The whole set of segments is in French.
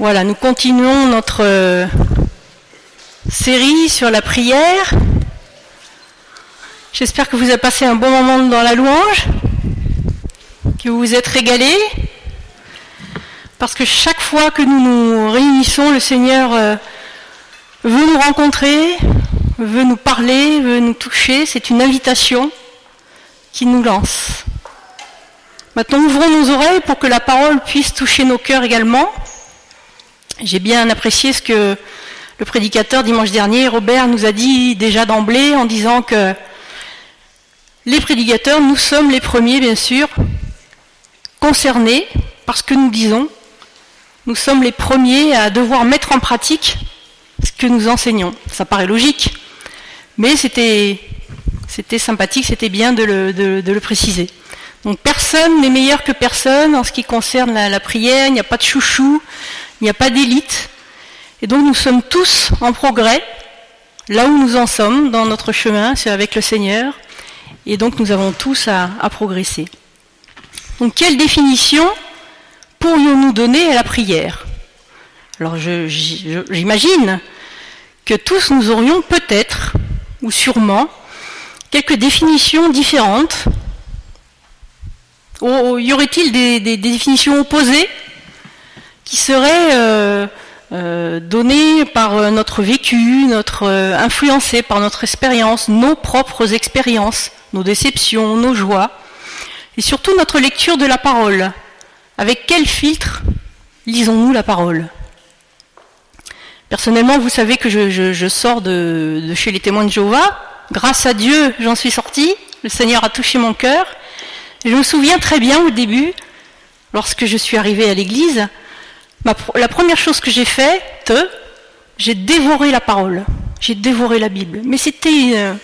Voilà, nous continuons notre euh, série sur la prière. J'espère que vous avez passé un bon moment dans la louange, que vous vous êtes régalés, parce que chaque fois que nous nous réunissons, le Seigneur euh, veut nous rencontrer, veut nous parler, veut nous toucher. C'est une invitation qui nous lance. Maintenant, ouvrons nos oreilles pour que la parole puisse toucher nos cœurs également. J'ai bien apprécié ce que le prédicateur dimanche dernier, Robert, nous a dit déjà d'emblée en disant que les prédicateurs, nous sommes les premiers, bien sûr, concernés par ce que nous disons. Nous sommes les premiers à devoir mettre en pratique ce que nous enseignons. Ça paraît logique, mais c'était, sympathique, c'était bien de le, préciser. Donc personne n'est meilleur que personne en ce qui concerne la prière, il n'y a pas de chouchou, il n'y a pas d'élite. Et donc nous sommes tous en progrès, là où nous en sommes dans notre chemin, c'est avec le Seigneur. Et donc nous avons tous à, progresser. Donc quelle définition pourrions-nous donner à la prière? Alors j'imagine que tous nous aurions peut-être, ou sûrement, quelques définitions différentes. y aurait-il des définitions opposées? Qui serait euh, euh, donné par euh, notre vécu, notre influencé par notre expérience, nos propres expériences, nos déceptions, nos joies, et surtout notre lecture de la parole. Avec quel filtre lisons-nous la parole? Personnellement, vous savez que je, sors de, chez les témoins de Jéhovah. Grâce à Dieu, j'en suis sorti. Le Seigneur a touché mon cœur. Je me souviens très bien au début, lorsque je suis arrivé à l'église, la première chose que j'ai faite, j'ai dévoré la parole, j'ai dévoré la Bible. Mais c'était,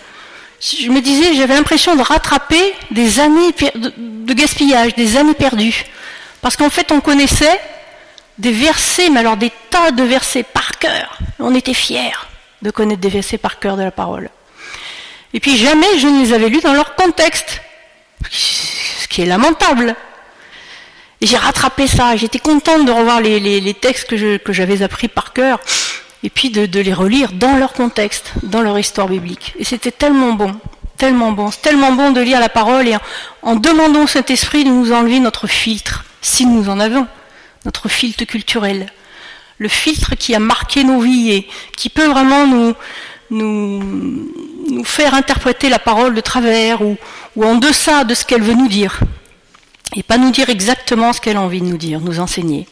je me disais, j'avais l'impression de rattraper des années de gaspillage, des années perdues. Parce qu'en fait, on connaissait des versets, mais alors des tas de versets par cœur. On était fiers de connaître des versets par cœur de la parole. Et puis jamais je ne les avais lus dans leur contexte, ce qui est lamentable. Et j'ai rattrapé ça. J'étais contente de revoir les, textes que, j'avais appris par cœur et puis de, les relire dans leur contexte, dans leur histoire biblique. Et c'était tellement bon, tellement bon. C'est tellement bon de lire la parole et en, demandant cet esprit de nous enlever notre filtre, si nous en avons, notre filtre culturel. Le filtre qui a marqué nos vies et qui peut vraiment nous, faire interpréter la parole de travers ou en deçà de ce qu'elle veut nous dire et pas nous dire exactement ce qu'elle a envie de nous dire, nous enseigner.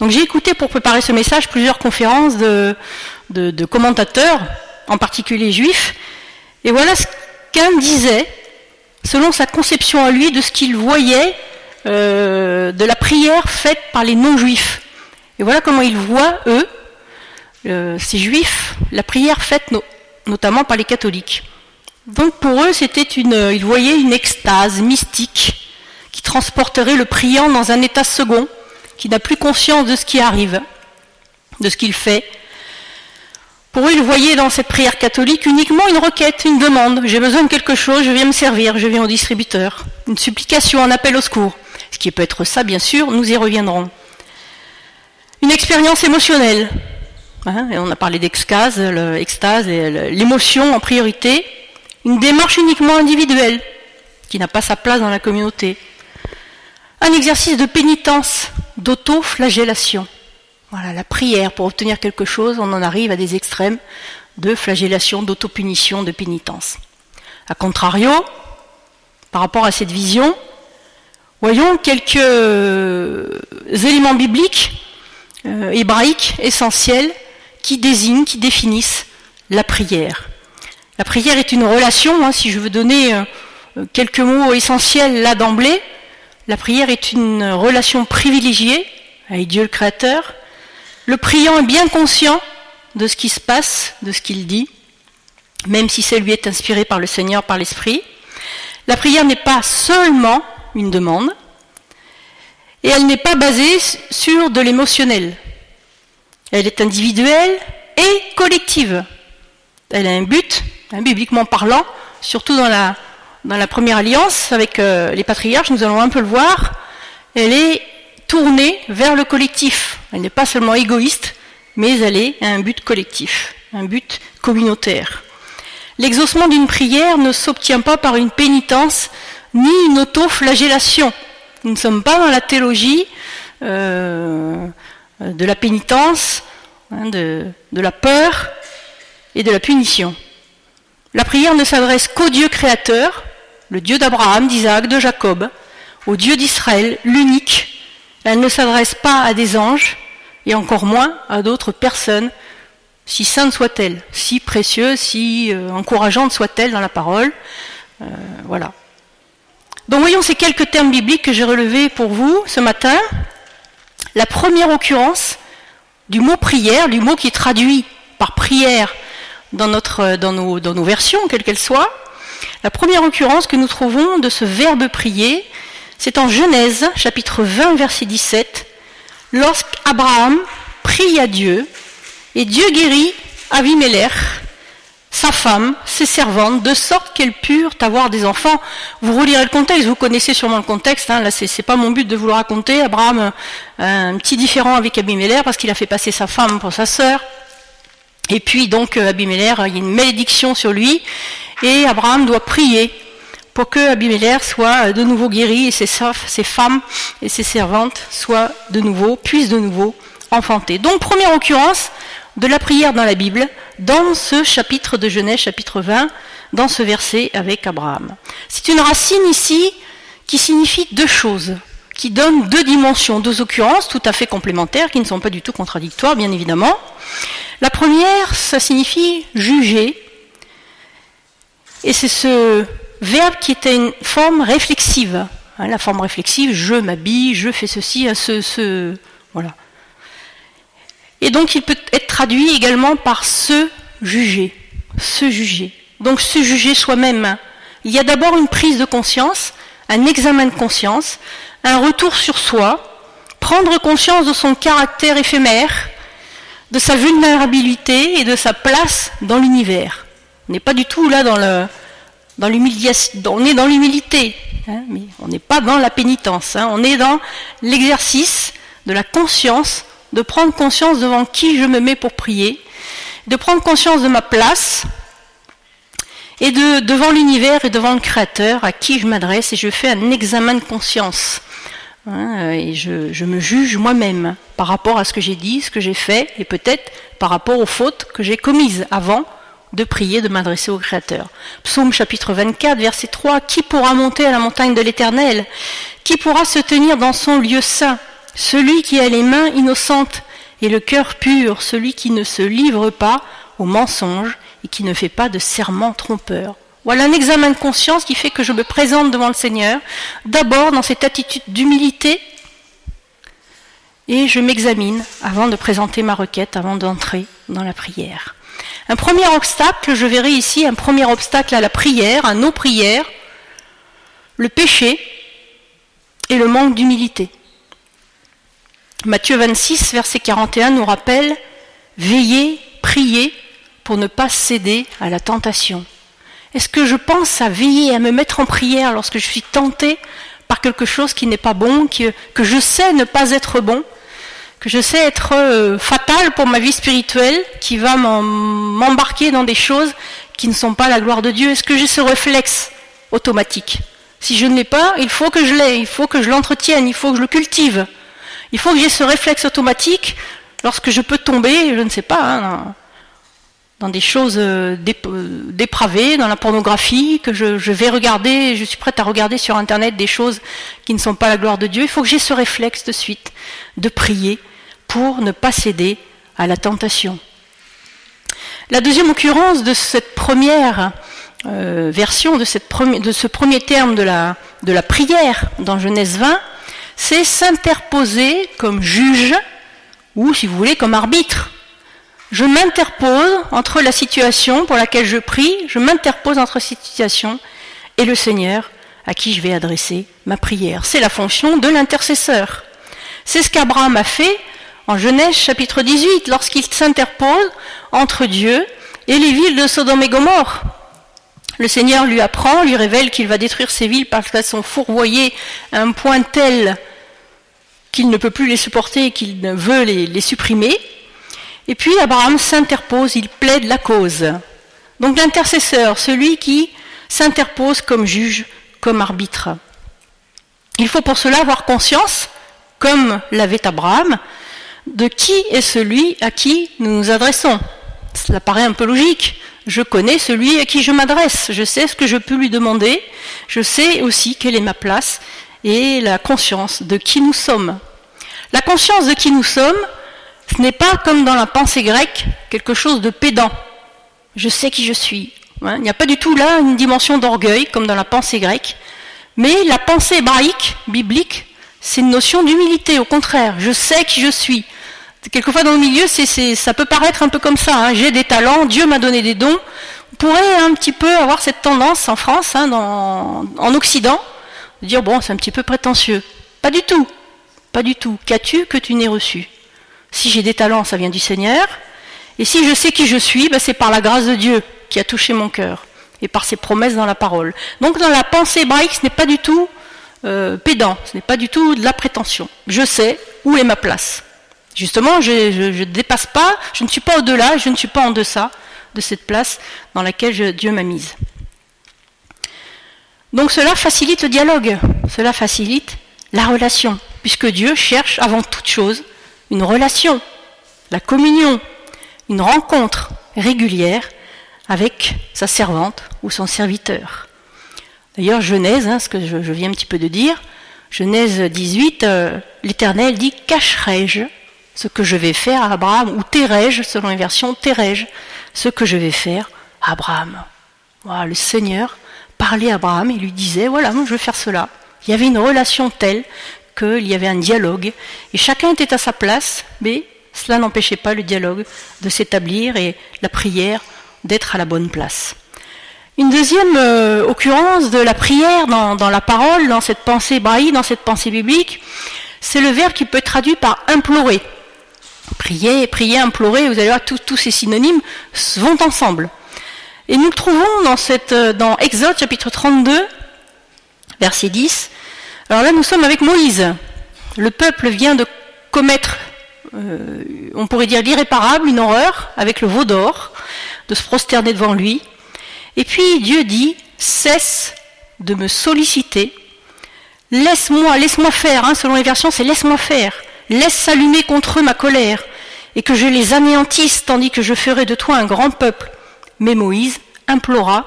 Donc j'ai écouté pour préparer ce message plusieurs conférences de, commentateurs, en particulier juifs, et voilà ce qu'un disait, selon sa conception à lui de ce qu'il voyait euh, de la prière faite par les non-juifs. Et voilà comment ils voient, eux, euh, ces juifs, la prière faite notamment par les catholiques. Donc pour eux, c'était une, ils voyaient une extase mystique transporterait le priant dans un état second, qui n'a plus conscience de ce qui arrive, de ce qu'il fait. Pour eux, ils voyaient dans cette prière catholique uniquement une requête, une demande. J'ai besoin de quelque chose, je viens me servir, je viens au distributeur. Une supplication, un appel au secours. Ce qui peut être ça, bien sûr, nous y reviendrons. Une expérience émotionnelle. Hein, on a parlé d'extase, l'extase et l'émotion en priorité. Une démarche uniquement individuelle, qui n'a pas sa place dans la communauté un exercice de pénitence, d'auto-flagellation. Voilà, la prière pour obtenir quelque chose, on en arrive à des extrêmes de flagellation, d'autopunition, de pénitence. A contrario, par rapport à cette vision, voyons quelques éléments bibliques, euh, hébraïques, essentiels, qui désignent, qui définissent la prière. La prière est une relation, hein, si je veux donner euh, quelques mots essentiels là d'emblée, la prière est une relation privilégiée avec Dieu le Créateur. Le priant est bien conscient de ce qui se passe, de ce qu'il dit, même si ça lui est inspiré par le Seigneur, par l'Esprit. La prière n'est pas seulement une demande, et elle n'est pas basée sur de l'émotionnel. Elle est individuelle et collective. Elle a un but, hein, bibliquement parlant, surtout dans la dans la première alliance avec euh, les patriarches, nous allons un peu le voir, elle est tournée vers le collectif. Elle n'est pas seulement égoïste, mais elle est à un but collectif, un but communautaire. L'exaucement d'une prière ne s'obtient pas par une pénitence ni une auto-flagellation. Nous ne sommes pas dans la théologie euh, de la pénitence, hein, de la peur et de la punition. La prière ne s'adresse qu'au Dieu créateur, le Dieu d'Abraham, d'Isaac, de Jacob, au Dieu d'Israël, l'unique. Elle ne s'adresse pas à des anges et encore moins à d'autres personnes, si saintes soient-elles, si précieuses, si euh, encourageantes soient-elles dans la parole. Euh, voilà. Donc voyons ces quelques termes bibliques que j'ai relevés pour vous ce matin. La première occurrence du mot prière, du mot qui est traduit par prière dans nos versions, quelles qu'elles soient, la première occurrence que nous trouvons de ce verbe prier, c'est en Genèse, chapitre 20, verset 17, lorsqu'Abraham prie à Dieu, et Dieu guérit Avimelech, sa femme, ses servantes, de sorte qu'elles purent avoir des enfants. Vous relirez le contexte, vous connaissez sûrement le contexte, hein, là c'est pas mon but de vous le raconter. Abraham, euh, un petit différent avec Abimelech parce qu'il a fait passer sa femme pour sa sœur. Et puis donc euh, Abimelech, il y a une malédiction sur lui, et Abraham doit prier pour que Abimelech soit de nouveau guéri et ses, ses femmes et ses servantes soient de nouveau, puissent de nouveau enfanter. Donc première occurrence de la prière dans la Bible, dans ce chapitre de Genèse, chapitre 20, dans ce verset avec Abraham. C'est une racine ici qui signifie deux choses, qui donne deux dimensions, deux occurrences tout à fait complémentaires, qui ne sont pas du tout contradictoires, bien évidemment. La première, ça signifie juger, et c'est ce verbe qui était une forme réflexive. Hein, la forme réflexive, je m'habille, je fais ceci, hein, ce, ce, voilà. Et donc il peut être traduit également par se juger, se juger. Donc se juger soi-même. Il y a d'abord une prise de conscience, un examen de conscience, un retour sur soi, prendre conscience de son caractère éphémère, de sa vulnérabilité et de sa place dans l'univers. On n'est pas du tout là dans l'humiliation, l'humilité, hein, mais on n'est pas dans la pénitence. Hein. on est dans l'exercice de la conscience, de prendre conscience devant qui je me mets pour prier, de prendre conscience de ma place et de devant l'univers et devant le Créateur à qui je m'adresse et je fais un examen de conscience. Hein, et je, je me juge moi-même par rapport à ce que j'ai dit, ce que j'ai fait, et peut-être par rapport aux fautes que j'ai commises avant de prier, de m'adresser au Créateur. Psaume chapitre 24, verset 3, Qui pourra monter à la montagne de l'Éternel? Qui pourra se tenir dans son lieu saint? Celui qui a les mains innocentes et le cœur pur, celui qui ne se livre pas au mensonge et qui ne fait pas de serment trompeur. Voilà un examen de conscience qui fait que je me présente devant le Seigneur, d'abord dans cette attitude d'humilité, et je m'examine avant de présenter ma requête, avant d'entrer dans la prière. Un premier obstacle, je verrai ici un premier obstacle à la prière, à nos prières, le péché et le manque d'humilité. Matthieu 26, verset 41 nous rappelle Veillez, priez pour ne pas céder à la tentation. Est-ce que je pense à veiller, à me mettre en prière lorsque je suis tenté par quelque chose qui n'est pas bon, que, que je sais ne pas être bon, que je sais être euh, fatal pour ma vie spirituelle, qui va m'embarquer dans des choses qui ne sont pas la gloire de Dieu? Est-ce que j'ai ce réflexe automatique? Si je ne l'ai pas, il faut que je l'ai, il faut que je l'entretienne, il faut que je le cultive. Il faut que j'ai ce réflexe automatique lorsque je peux tomber, je ne sais pas, hein, dans des choses euh, dépravées, dans la pornographie, que je, vais regarder, je suis prête à regarder sur Internet des choses qui ne sont pas la gloire de Dieu. Il faut que j'ai ce réflexe de suite de prier pour ne pas céder à la tentation. La deuxième occurrence de cette première euh, version, de, ce premier terme de la prière dans Genèse 20, c'est s'interposer comme juge ou, si vous voulez, comme arbitre je m'interpose entre la situation pour laquelle je prie, je m'interpose entre cette situation et le Seigneur à qui je vais adresser ma prière. C'est la fonction de l'intercesseur. C'est ce qu'Abraham a fait en Genèse chapitre 18 lorsqu'il s'interpose entre Dieu et les villes de Sodome et Gomorre. Le Seigneur lui apprend, lui révèle qu'il va détruire ces villes parce qu'elles sont fourvoyées à un point tel qu'il ne peut plus les supporter et qu'il veut les, les supprimer. Et puis Abraham s'interpose, il plaide la cause. Donc l'intercesseur, celui qui s'interpose comme juge, comme arbitre. Il faut pour cela avoir conscience, comme l'avait Abraham, de qui est celui à qui nous nous adressons. Cela paraît un peu logique. Je connais celui à qui je m'adresse, je sais ce que je peux lui demander, je sais aussi quelle est ma place et la conscience de qui nous sommes. La conscience de qui nous sommes, ce n'est pas comme dans la pensée grecque quelque chose de pédant. Je sais qui je suis. Il n'y a pas du tout là une dimension d'orgueil comme dans la pensée grecque. Mais la pensée hébraïque, biblique, c'est une notion d'humilité. Au contraire, je sais qui je suis. Quelquefois dans le milieu, c'est, ça peut paraître un peu comme ça. Hein. J'ai des talents, Dieu m'a donné des dons. On pourrait un petit peu avoir cette tendance en France, hein, en Occident, de dire bon, c'est un petit peu prétentieux. Pas du tout. Pas du tout. Qu'as-tu que tu n'aies reçu? Si j'ai des talents, ça vient du Seigneur. Et si je sais qui je suis, ben c'est par la grâce de Dieu qui a touché mon cœur et par ses promesses dans la parole. Donc dans la pensée hébraïque, ce n'est pas du tout euh, pédant, ce n'est pas du tout de la prétention. Je sais où est ma place. Justement, je ne dépasse pas, je ne suis pas au-delà, je ne suis pas en deçà de cette place dans laquelle Dieu m'a mise. Donc cela facilite le dialogue, cela facilite la relation, puisque Dieu cherche avant toute chose une relation, la communion, une rencontre régulière avec sa servante ou son serviteur. D'ailleurs, Genèse, hein, ce que je, viens un petit peu de dire, Genèse 18, euh, l'Éternel dit Cacherai-je ce que je vais faire à Abraham Ou tairai-je, selon les versions, tairai-je ce que je vais faire à Abraham? Voilà, Le Seigneur parlait à Abraham et lui disait Voilà, moi je veux faire cela. Il y avait une relation telle qu'il y avait un dialogue et chacun était à sa place, mais cela n'empêchait pas le dialogue de s'établir et la prière d'être à la bonne place. Une deuxième euh, occurrence de la prière dans, la parole, dans cette pensée hébraïque, dans cette pensée biblique, c'est le verbe qui peut être traduit par implorer. Prier, prier, implorer, vous allez voir, tous ces synonymes vont ensemble. Et nous le trouvons dans, euh, dans Exode chapitre 32, verset 10. Alors là, nous sommes avec Moïse. Le peuple vient de commettre, euh, on pourrait dire l'irréparable, une horreur, avec le veau d'or de se prosterner devant lui. Et puis Dieu dit, cesse de me solliciter, laisse-moi, laisse-moi faire, hein, selon les versions c'est laisse-moi faire, laisse s'allumer contre eux ma colère, et que je les anéantisse, tandis que je ferai de toi un grand peuple. Mais Moïse implora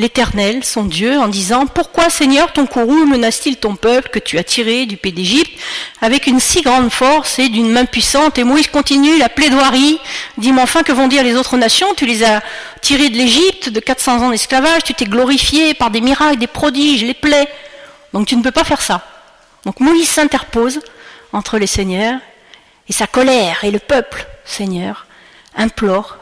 l'Éternel, son Dieu, en disant Pourquoi, Seigneur, ton courroux menace-t-il ton peuple que tu as tiré du pays d'Égypte avec une si grande force et d'une main puissante? Et Moïse continue la plaidoirie, dit Mais enfin, que vont dire les autres nations? Tu les as tirés de l'Égypte, de 400 ans d'esclavage, tu t'es glorifié par des miracles, des prodiges, les plaies. Donc tu ne peux pas faire ça. Donc Moïse s'interpose entre les seigneurs et sa colère et le peuple, Seigneur, implore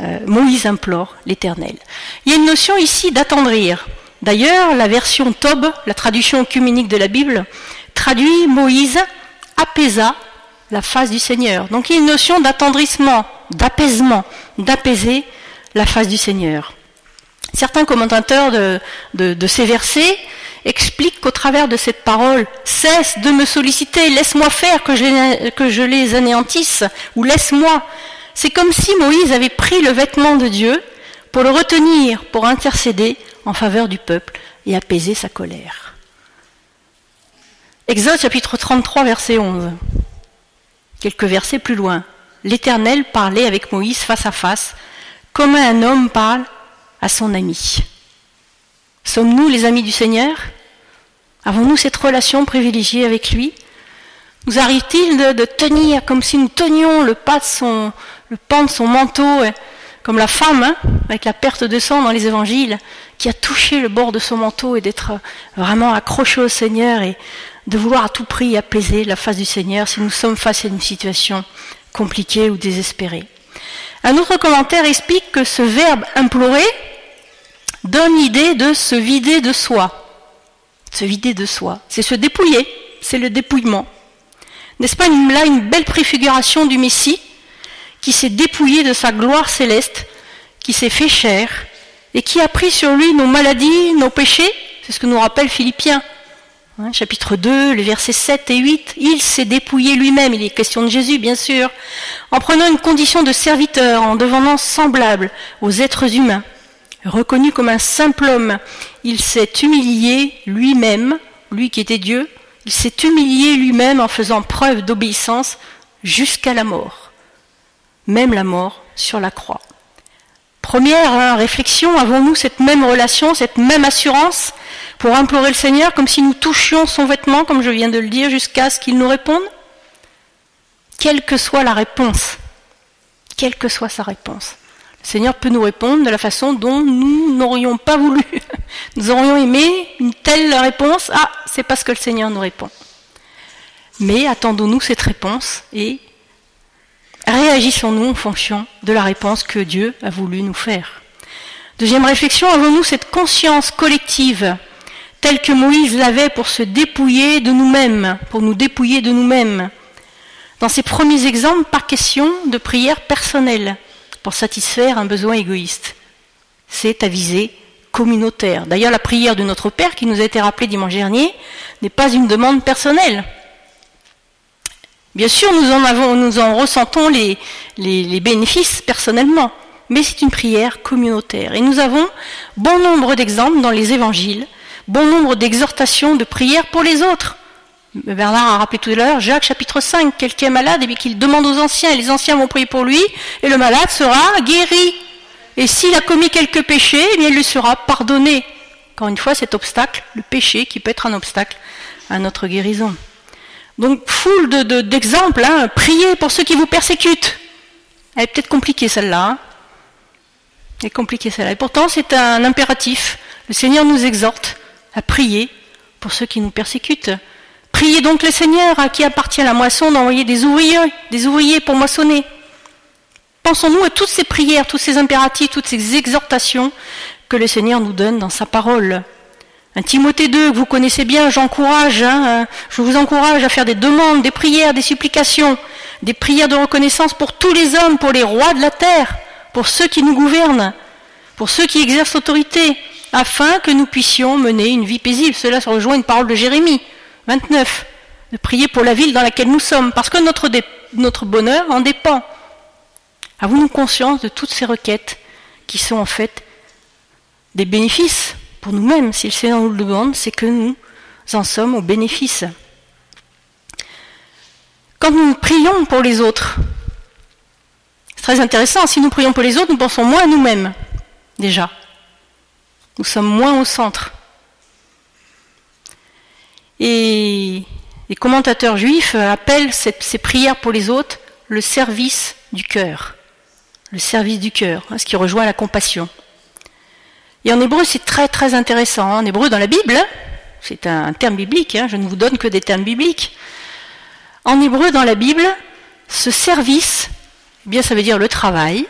euh, Moïse implore l'Éternel. Il y a une notion ici d'attendrir. D'ailleurs, la version Tob, la traduction œcuménique de la Bible, traduit Moïse apaisa la face du Seigneur. Donc il y a une notion d'attendrissement, d'apaisement, d'apaiser la face du Seigneur. Certains commentateurs de, de ces versets expliquent qu'au travers de cette parole, cesse de me solliciter, laisse-moi faire que je, que je les anéantisse, ou laisse-moi, c'est comme si Moïse avait pris le vêtement de Dieu pour le retenir, pour intercéder en faveur du peuple et apaiser sa colère. Exode chapitre 33 verset 11. Quelques versets plus loin. L'Éternel parlait avec Moïse face à face, comme un homme parle à son ami. Sommes-nous les amis du Seigneur? Avons-nous cette relation privilégiée avec lui? Nous arrive-t-il de, tenir comme si nous tenions le pas de son, le pan de son manteau, comme la femme, hein, avec la perte de sang dans les évangiles, qui a touché le bord de son manteau et d'être vraiment accroché au Seigneur et de vouloir à tout prix apaiser la face du Seigneur si nous sommes face à une situation compliquée ou désespérée. Un autre commentaire explique que ce verbe implorer donne l'idée de se vider de soi. Se vider de soi. C'est se dépouiller. C'est le dépouillement. N'est-ce pas là une belle préfiguration du Messie qui s'est dépouillé de sa gloire céleste, qui s'est fait chair, et qui a pris sur lui nos maladies, nos péchés, c'est ce que nous rappelle Philippiens. Hein, chapitre 2, les versets 7 et 8, il s'est dépouillé lui-même, il est question de Jésus bien sûr, en prenant une condition de serviteur, en devenant semblable aux êtres humains. Reconnu comme un simple homme, il s'est humilié lui-même, lui qui était Dieu, il s'est humilié lui-même en faisant preuve d'obéissance jusqu'à la mort, même la mort sur la croix. Première hein, réflexion, avons-nous cette même relation, cette même assurance pour implorer le Seigneur comme si nous touchions son vêtement, comme je viens de le dire, jusqu'à ce qu'il nous réponde? Quelle que soit la réponse, quelle que soit sa réponse, le Seigneur peut nous répondre de la façon dont nous n'aurions pas voulu. Nous aurions aimé une telle réponse. Ah, c'est parce que le Seigneur nous répond. Mais attendons-nous cette réponse et réagissons-nous en fonction de la réponse que Dieu a voulu nous faire. Deuxième réflexion, avons-nous cette conscience collective telle que Moïse l'avait pour se dépouiller de nous-mêmes, pour nous dépouiller de nous-mêmes? Dans ces premiers exemples, pas question de prière personnelle pour satisfaire un besoin égoïste. C'est à visée communautaire. D'ailleurs, la prière de notre Père, qui nous a été rappelée dimanche dernier, n'est pas une demande personnelle. Bien sûr, nous en, ressentons les, bénéfices personnellement, mais c'est une prière communautaire. Et nous avons bon nombre d'exemples dans les évangiles, bon nombre d'exhortations de prières pour les autres. Bernard a rappelé tout à l'heure, Jacques chapitre 5, quelqu'un est malade et qu'il demande aux anciens, et les anciens vont prier pour lui, et le malade sera guéri. Et s'il a commis quelques péchés, eh bien il lui sera pardonné. Encore une fois, cet obstacle, le péché, qui peut être un obstacle à notre guérison. Donc, foule d'exemples, de, hein. priez pour ceux qui vous persécutent. Elle est peut-être compliquée celle-là. Hein. Elle est compliquée celle-là. Et pourtant, c'est un impératif. Le Seigneur nous exhorte à prier pour ceux qui nous persécutent. Priez donc le Seigneur à qui appartient la moisson d'envoyer des ouvriers, des ouvriers pour moissonner. Pensons-nous à toutes ces prières, tous ces impératifs, toutes ces exhortations que le Seigneur nous donne dans sa parole. Timothée 2 que vous connaissez bien, j'encourage, hein, euh, je vous encourage à faire des demandes, des prières, des supplications, des prières de reconnaissance pour tous les hommes, pour les rois de la terre, pour ceux qui nous gouvernent, pour ceux qui exercent l'autorité, afin que nous puissions mener une vie paisible. Cela se rejoint une parole de Jérémie 29, de prier pour la ville dans laquelle nous sommes, parce que notre, notre bonheur en dépend. Avons-nous conscience de toutes ces requêtes qui sont en fait des bénéfices nous-mêmes, si le Seigneur nous le demande, c'est que nous en sommes au bénéfice. Quand nous prions pour les autres, c'est très intéressant, si nous prions pour les autres, nous pensons moins à nous-mêmes, déjà. Nous sommes moins au centre. Et les commentateurs juifs appellent ces prières pour les autres le service du cœur. Le service du cœur, hein, ce qui rejoint la compassion. Et en hébreu, c'est très très intéressant. En hébreu, dans la Bible, c'est un terme biblique, hein, je ne vous donne que des termes bibliques. En hébreu, dans la Bible, ce service, eh bien, ça veut dire le travail,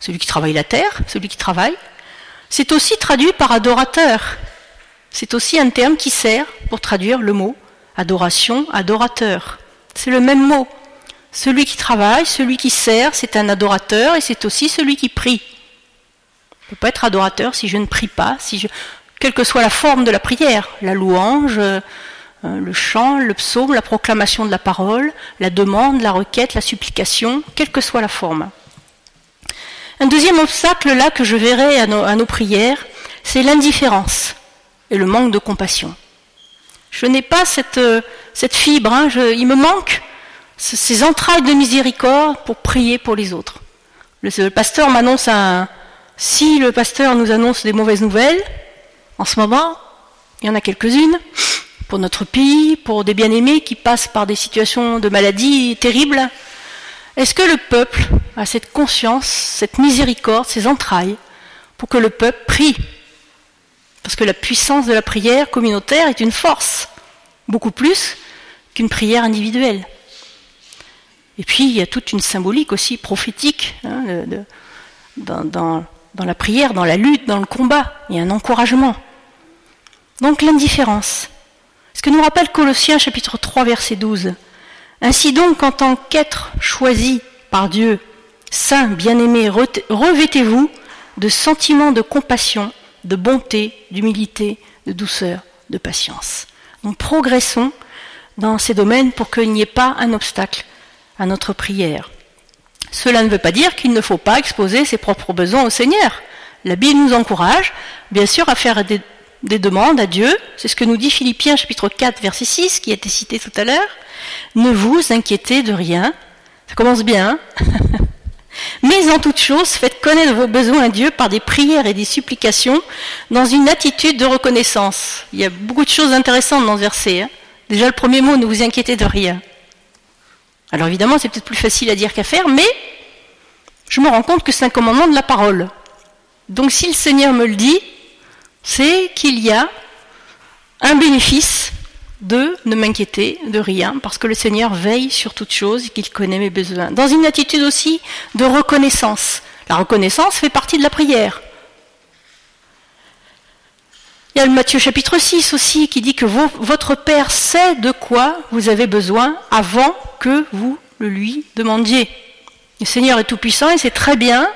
celui qui travaille la terre, celui qui travaille. C'est aussi traduit par adorateur. C'est aussi un terme qui sert pour traduire le mot adoration, adorateur. C'est le même mot. Celui qui travaille, celui qui sert, c'est un adorateur et c'est aussi celui qui prie. Je ne peux pas être adorateur si je ne prie pas, si je... quelle que soit la forme de la prière, la louange, euh, le chant, le psaume, la proclamation de la parole, la demande, la requête, la supplication, quelle que soit la forme. Un deuxième obstacle là que je verrai à nos, prières, c'est l'indifférence et le manque de compassion. Je n'ai pas cette, euh, cette fibre, hein, il me manque ces entrailles de miséricorde pour prier pour les autres. Le, pasteur m'annonce un, si le pasteur nous annonce des mauvaises nouvelles, en ce moment, il y en a quelques-unes, pour notre pays, pour des bien-aimés qui passent par des situations de maladie terribles, est-ce que le peuple a cette conscience, cette miséricorde, ces entrailles, pour que le peuple prie? Parce que la puissance de la prière communautaire est une force, beaucoup plus qu'une prière individuelle. Et puis, il y a toute une symbolique aussi prophétique hein, dans dans la prière, dans la lutte, dans le combat. Il y a un encouragement. Donc l'indifférence. Ce que nous rappelle Colossiens chapitre 3 verset 12. Ainsi donc, en tant qu'être choisi par Dieu, saint, bien-aimé, revêtez-vous de sentiments de compassion, de bonté, d'humilité, de douceur, de patience. Nous progressons dans ces domaines pour qu'il n'y ait pas un obstacle à notre prière. Cela ne veut pas dire qu'il ne faut pas exposer ses propres besoins au Seigneur. La Bible nous encourage, bien sûr, à faire des, demandes à Dieu. C'est ce que nous dit Philippiens chapitre 4 verset 6 qui a été cité tout à l'heure. Ne vous inquiétez de rien. Ça commence bien. Hein Mais en toute chose, faites connaître vos besoins à Dieu par des prières et des supplications dans une attitude de reconnaissance. Il y a beaucoup de choses intéressantes dans ce verset. Hein. Déjà le premier mot, ne vous inquiétez de rien. Alors évidemment, c'est peut-être plus facile à dire qu'à faire, mais je me rends compte que c'est un commandement de la parole. Donc si le Seigneur me le dit, c'est qu'il y a un bénéfice de ne m'inquiéter de rien, parce que le Seigneur veille sur toute chose et qu'il connaît mes besoins. Dans une attitude aussi de reconnaissance. La reconnaissance fait partie de la prière. Il y a Matthieu chapitre 6 aussi qui dit que votre Père sait de quoi vous avez besoin avant que vous le lui demandiez. Le Seigneur est tout-puissant et sait très bien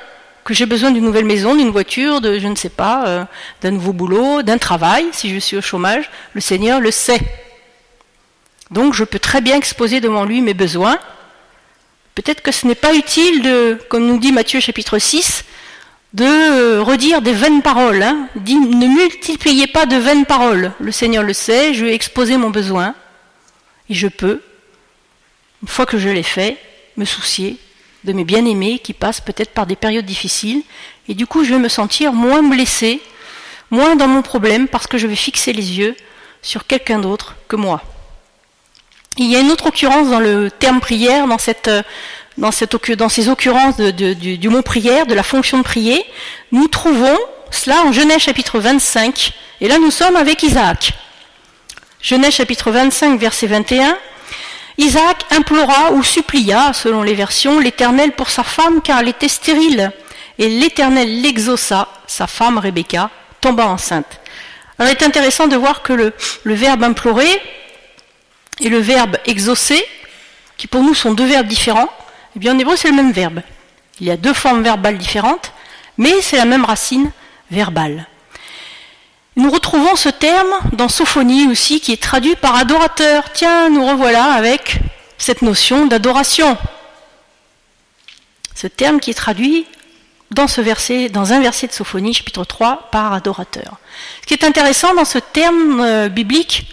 que j'ai besoin d'une nouvelle maison, d'une voiture, de je ne sais pas, euh, d'un nouveau boulot, d'un travail, si je suis au chômage. Le Seigneur le sait. Donc je peux très bien exposer devant lui mes besoins. Peut-être que ce n'est pas utile de, comme nous dit Matthieu chapitre 6, de euh, redire des vaines paroles. Hein. Ne multipliez pas de vaines paroles. Le Seigneur le sait, je vais exposer mon besoin. Et je peux, une fois que je l'ai fait, me soucier de mes bien-aimés qui passent peut-être par des périodes difficiles. Et du coup, je vais me sentir moins blessé, moins dans mon problème, parce que je vais fixer les yeux sur quelqu'un d'autre que moi. Il y a une autre occurrence dans le terme prière, dans cette dans, ces occurrences du, mot prière, de la fonction de prier, nous trouvons cela en Genèse chapitre 25, et là nous sommes avec Isaac. Genèse chapitre 25, verset 21. Isaac implora ou supplia, selon les versions, l'Éternel pour sa femme car elle était stérile. Et l'Éternel l'exauça, sa femme Rebecca tomba enceinte. Alors il est intéressant de voir que le verbe implorer et le verbe exaucer, qui pour nous sont deux verbes différents, eh bien, en hébreu, c'est le même verbe. Il y a deux formes verbales différentes, mais c'est la même racine verbale. Nous retrouvons ce terme dans Sophonie aussi, qui est traduit par adorateur. Tiens, nous revoilà avec cette notion d'adoration. Ce terme qui est traduit dans ce verset, dans un verset de Sophonie, chapitre 3, par adorateur. Ce qui est intéressant dans ce terme euh, biblique,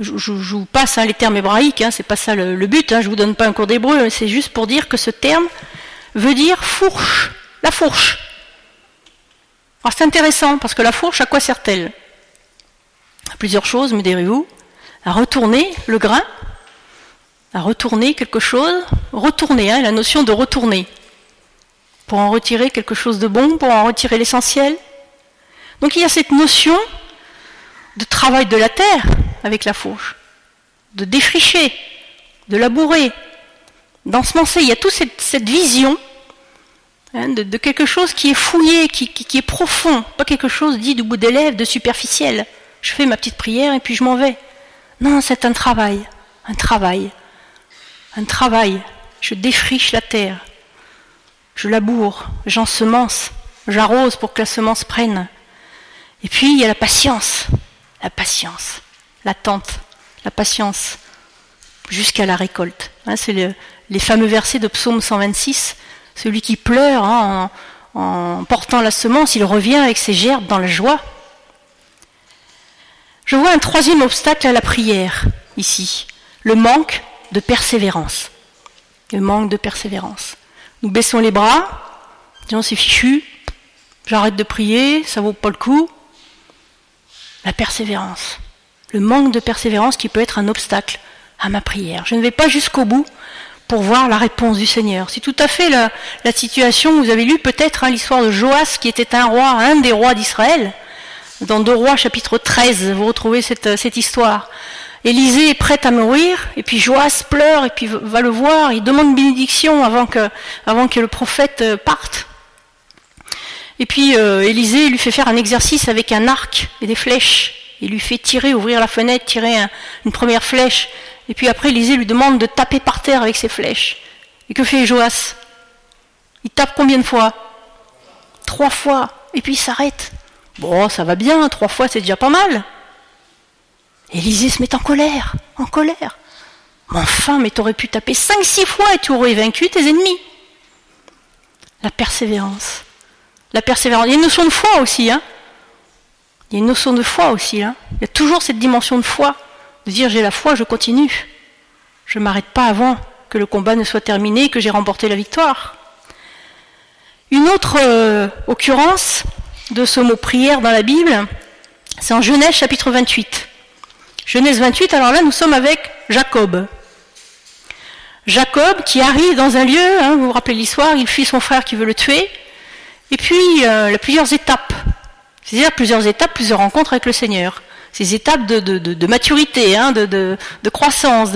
je, vous passe hein, les termes hébraïques, hein, c'est pas ça le, but, hein, je vous donne pas un cours d'hébreu, c'est juste pour dire que ce terme veut dire fourche, la fourche. Alors c'est intéressant, parce que la fourche, à quoi sert-elle? Plusieurs choses, me direz-vous. À retourner le grain, à retourner quelque chose, retourner, hein, la notion de retourner, pour en retirer quelque chose de bon, pour en retirer l'essentiel. Donc il y a cette notion de travail de la terre, avec la fourche, de défricher, de labourer, d'ensemencer. Il y a toute cette, vision hein, de, quelque chose qui est fouillé, qui, qui, est profond, pas quelque chose dit du bout des lèvres, de superficiel. Je fais ma petite prière et puis je m'en vais. Non, c'est un travail, un travail, un travail. Je défriche la terre, je laboure, j'ensemence, j'arrose pour que la semence prenne. Et puis il y a la patience, la patience l'attente, la patience, jusqu'à la récolte. Hein, c'est les fameux versets de Psaume 126. Celui qui pleure hein, en, portant la semence, il revient avec ses gerbes dans la joie. Je vois un troisième obstacle à la prière ici, le manque de persévérance. Le manque de persévérance. Nous baissons les bras, disons c'est fichu, j'arrête de prier, ça vaut pas le coup. La persévérance le manque de persévérance qui peut être un obstacle à ma prière. Je ne vais pas jusqu'au bout pour voir la réponse du Seigneur. C'est tout à fait la, situation, vous avez lu peut-être hein, l'histoire de Joas, qui était un roi, un des rois d'Israël. Dans 2 rois chapitre 13, vous retrouvez cette, cette histoire. Élisée est prête à mourir, et puis Joas pleure, et puis va le voir, il demande bénédiction avant que, avant que le prophète euh, parte. Et puis euh, Élisée lui fait faire un exercice avec un arc et des flèches. Il lui fait tirer, ouvrir la fenêtre, tirer une première flèche. Et puis après, Élisée lui demande de taper par terre avec ses flèches. Et que fait Joas? Il tape combien de fois? Trois fois. Et puis il s'arrête. Bon, ça va bien, trois fois c'est déjà pas mal. Élisée se met en colère, en colère. Mais enfin, mais t'aurais pu taper cinq, six fois et tu aurais vaincu tes ennemis. La persévérance. La persévérance. Il y a une notion de foi aussi, hein. Il y a une notion de foi aussi, hein. Il y a toujours cette dimension de foi. De dire j'ai la foi, je continue. Je ne m'arrête pas avant que le combat ne soit terminé que j'ai remporté la victoire. Une autre euh, occurrence de ce mot prière dans la Bible, c'est en Genèse chapitre 28. Genèse 28, alors là nous sommes avec Jacob. Jacob qui arrive dans un lieu, hein, vous vous rappelez l'histoire, il fuit son frère qui veut le tuer, et puis euh, il y a plusieurs étapes. C'est-à-dire plusieurs étapes, plusieurs rencontres avec le Seigneur. Ces étapes de, maturité, hein, de, croissance,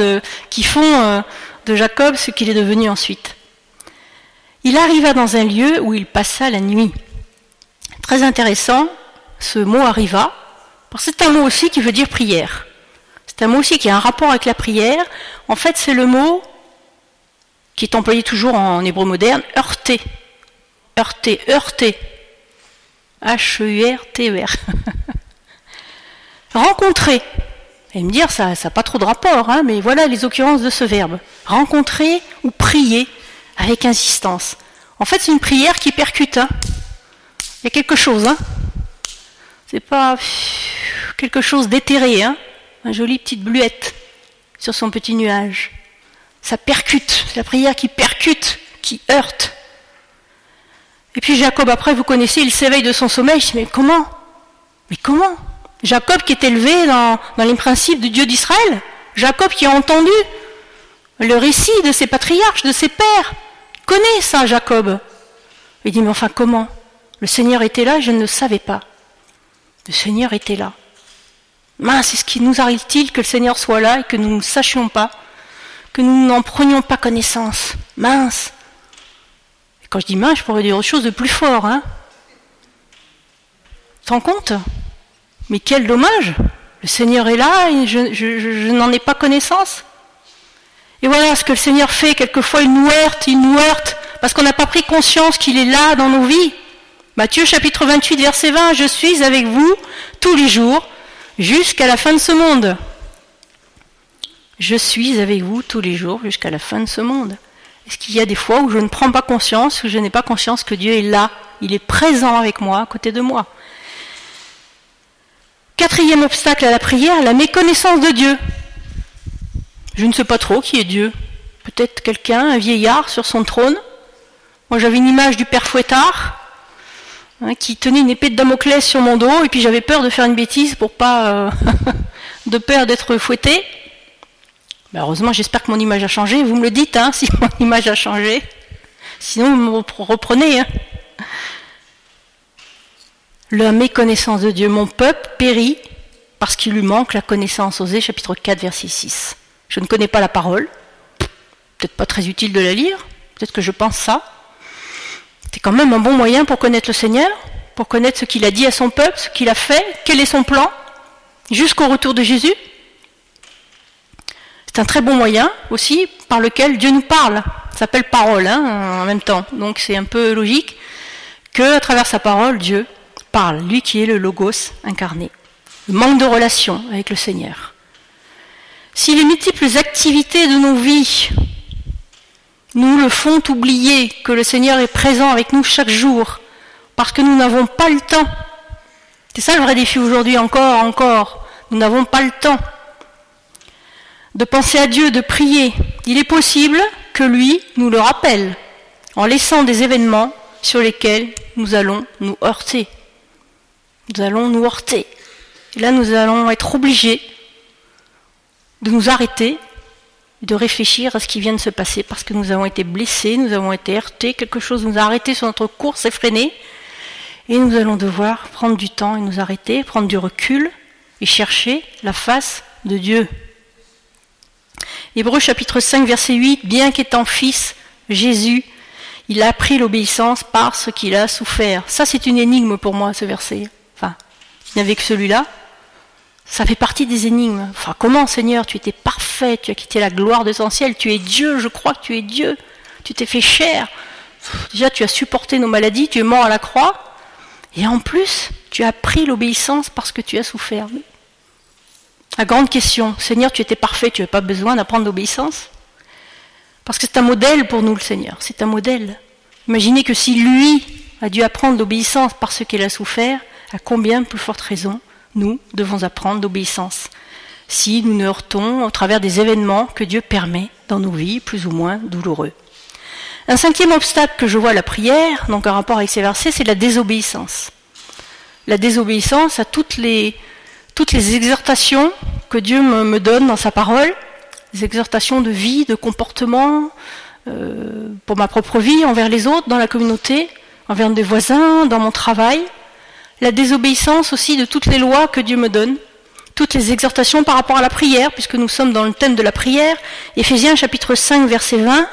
qui font euh, de Jacob ce qu'il est devenu ensuite. Il arriva dans un lieu où il passa la nuit. Très intéressant, ce mot arriva, parce que c'est un mot aussi qui veut dire prière. C'est un mot aussi qui a un rapport avec la prière. En fait, c'est le mot qui est employé toujours en hébreu moderne, heurter. Heurter, heurter. H-E-U-R-T-E-R. Rencontrer. Et me dire, ça n'a pas trop de rapport, hein, mais voilà les occurrences de ce verbe. Rencontrer ou prier avec insistance. En fait, c'est une prière qui percute. Hein. Il y a quelque chose. Hein. C'est pas quelque chose d'éthéré, hein. Une jolie petite bluette sur son petit nuage. Ça percute. C'est la prière qui percute, qui heurte. Et puis Jacob, après, vous connaissez, il s'éveille de son sommeil. Il mais comment? Mais comment? Jacob qui est élevé dans, les principes du Dieu d'Israël. Jacob qui a entendu le récit de ses patriarches, de ses pères. Connaît ça, Jacob. Il dit, mais enfin comment? Le Seigneur était là, je ne le savais pas. Le Seigneur était là. Mince, est-ce qu'il nous arrive-t-il que le Seigneur soit là et que nous ne sachions pas, que nous n'en prenions pas connaissance? Mince. Quand je dis mince, je pourrais dire autre chose de plus fort, hein Tu compte? Mais quel dommage Le Seigneur est là je n'en ai pas connaissance. Et voilà ce que le Seigneur fait. Quelquefois, il nous heurte, il nous heurte, parce qu'on n'a pas pris conscience qu'il est là dans nos vies. Matthieu chapitre 28, verset 20, Je suis avec vous tous les jours jusqu'à la fin de ce monde. Je suis avec vous tous les jours jusqu'à la fin de ce monde. Qu'il y a des fois où je ne prends pas conscience, où je n'ai pas conscience que Dieu est là, il est présent avec moi, à côté de moi Quatrième obstacle à la prière, la méconnaissance de Dieu. Je ne sais pas trop qui est Dieu. Peut-être quelqu'un, un vieillard sur son trône. Moi j'avais une image du père Fouettard, Hein, qui tenait une épée de Damoclès sur mon dos, et puis j'avais peur de faire une bêtise pour pas, euh, de peur d'être fouetté. Ben, heureusement, j'espère que mon image a changé. Vous me le dites, hein, si mon image a changé. Sinon, vous me reprenez. Hein. La méconnaissance de Dieu, mon peuple périt parce qu'il lui manque la connaissance. Osée, chapitre 4, verset 6. Je ne connais pas la parole. Peut-être pas très utile de la lire. Peut-être que je pense ça. C'est quand même un bon moyen pour connaître le Seigneur, pour connaître ce qu'il a dit à son peuple, ce qu'il a fait, quel est son plan, jusqu'au retour de Jésus. C'est un très bon moyen aussi par lequel Dieu nous parle. Ça s'appelle parole hein, en même temps. Donc c'est un peu logique que à travers sa parole, Dieu parle, lui qui est le Logos incarné. Le manque de relation avec le Seigneur. Si les multiples activités de nos vies nous le font oublier que le Seigneur est présent avec nous chaque jour, parce que nous n'avons pas le temps. C'est ça le vrai défi aujourd'hui, encore, encore. Nous n'avons pas le temps de penser à Dieu, de prier. Il est possible que lui nous le rappelle, en laissant des événements sur lesquels nous allons nous heurter. Nous allons nous heurter. Et là, nous allons être obligés de nous arrêter de réfléchir à ce qui vient de se passer parce que nous avons été blessés, nous avons été heurtés, quelque chose nous a arrêtés sur notre course effrénée. Et nous allons devoir prendre du temps et nous arrêter, prendre du recul et chercher la face de Dieu. Hébreu chapitre 5 verset 8, bien qu'étant fils, Jésus, il a appris l'obéissance par ce qu'il a souffert. Ça c'est une énigme pour moi ce verset. Enfin, il n'y avait que celui-là, ça fait partie des énigmes. Enfin, comment, Seigneur, tu étais parfait, tu as quitté la gloire de ton ciel, tu es Dieu, je crois que tu es Dieu, tu t'es fait chair. Déjà, tu as supporté nos maladies, tu es mort à la croix, et en plus, tu as pris l'obéissance parce que tu as souffert. La grande question, Seigneur, tu étais parfait, tu n'avais pas besoin d'apprendre l'obéissance Parce que c'est un modèle pour nous, le Seigneur, c'est un modèle. Imaginez que si lui a dû apprendre l'obéissance parce qu'il a souffert, à combien plus forte raison nous devons apprendre l'obéissance si nous nous heurtons au travers des événements que Dieu permet dans nos vies, plus ou moins douloureux. Un cinquième obstacle que je vois à la prière, donc en rapport avec ces versets, c'est la désobéissance. La désobéissance à toutes les, toutes les exhortations que Dieu me, donne dans sa parole, les exhortations de vie, de comportement, euh, pour ma propre vie, envers les autres, dans la communauté, envers des voisins, dans mon travail. La désobéissance aussi de toutes les lois que Dieu me donne, toutes les exhortations par rapport à la prière, puisque nous sommes dans le thème de la prière. Éphésiens chapitre 5 verset 20.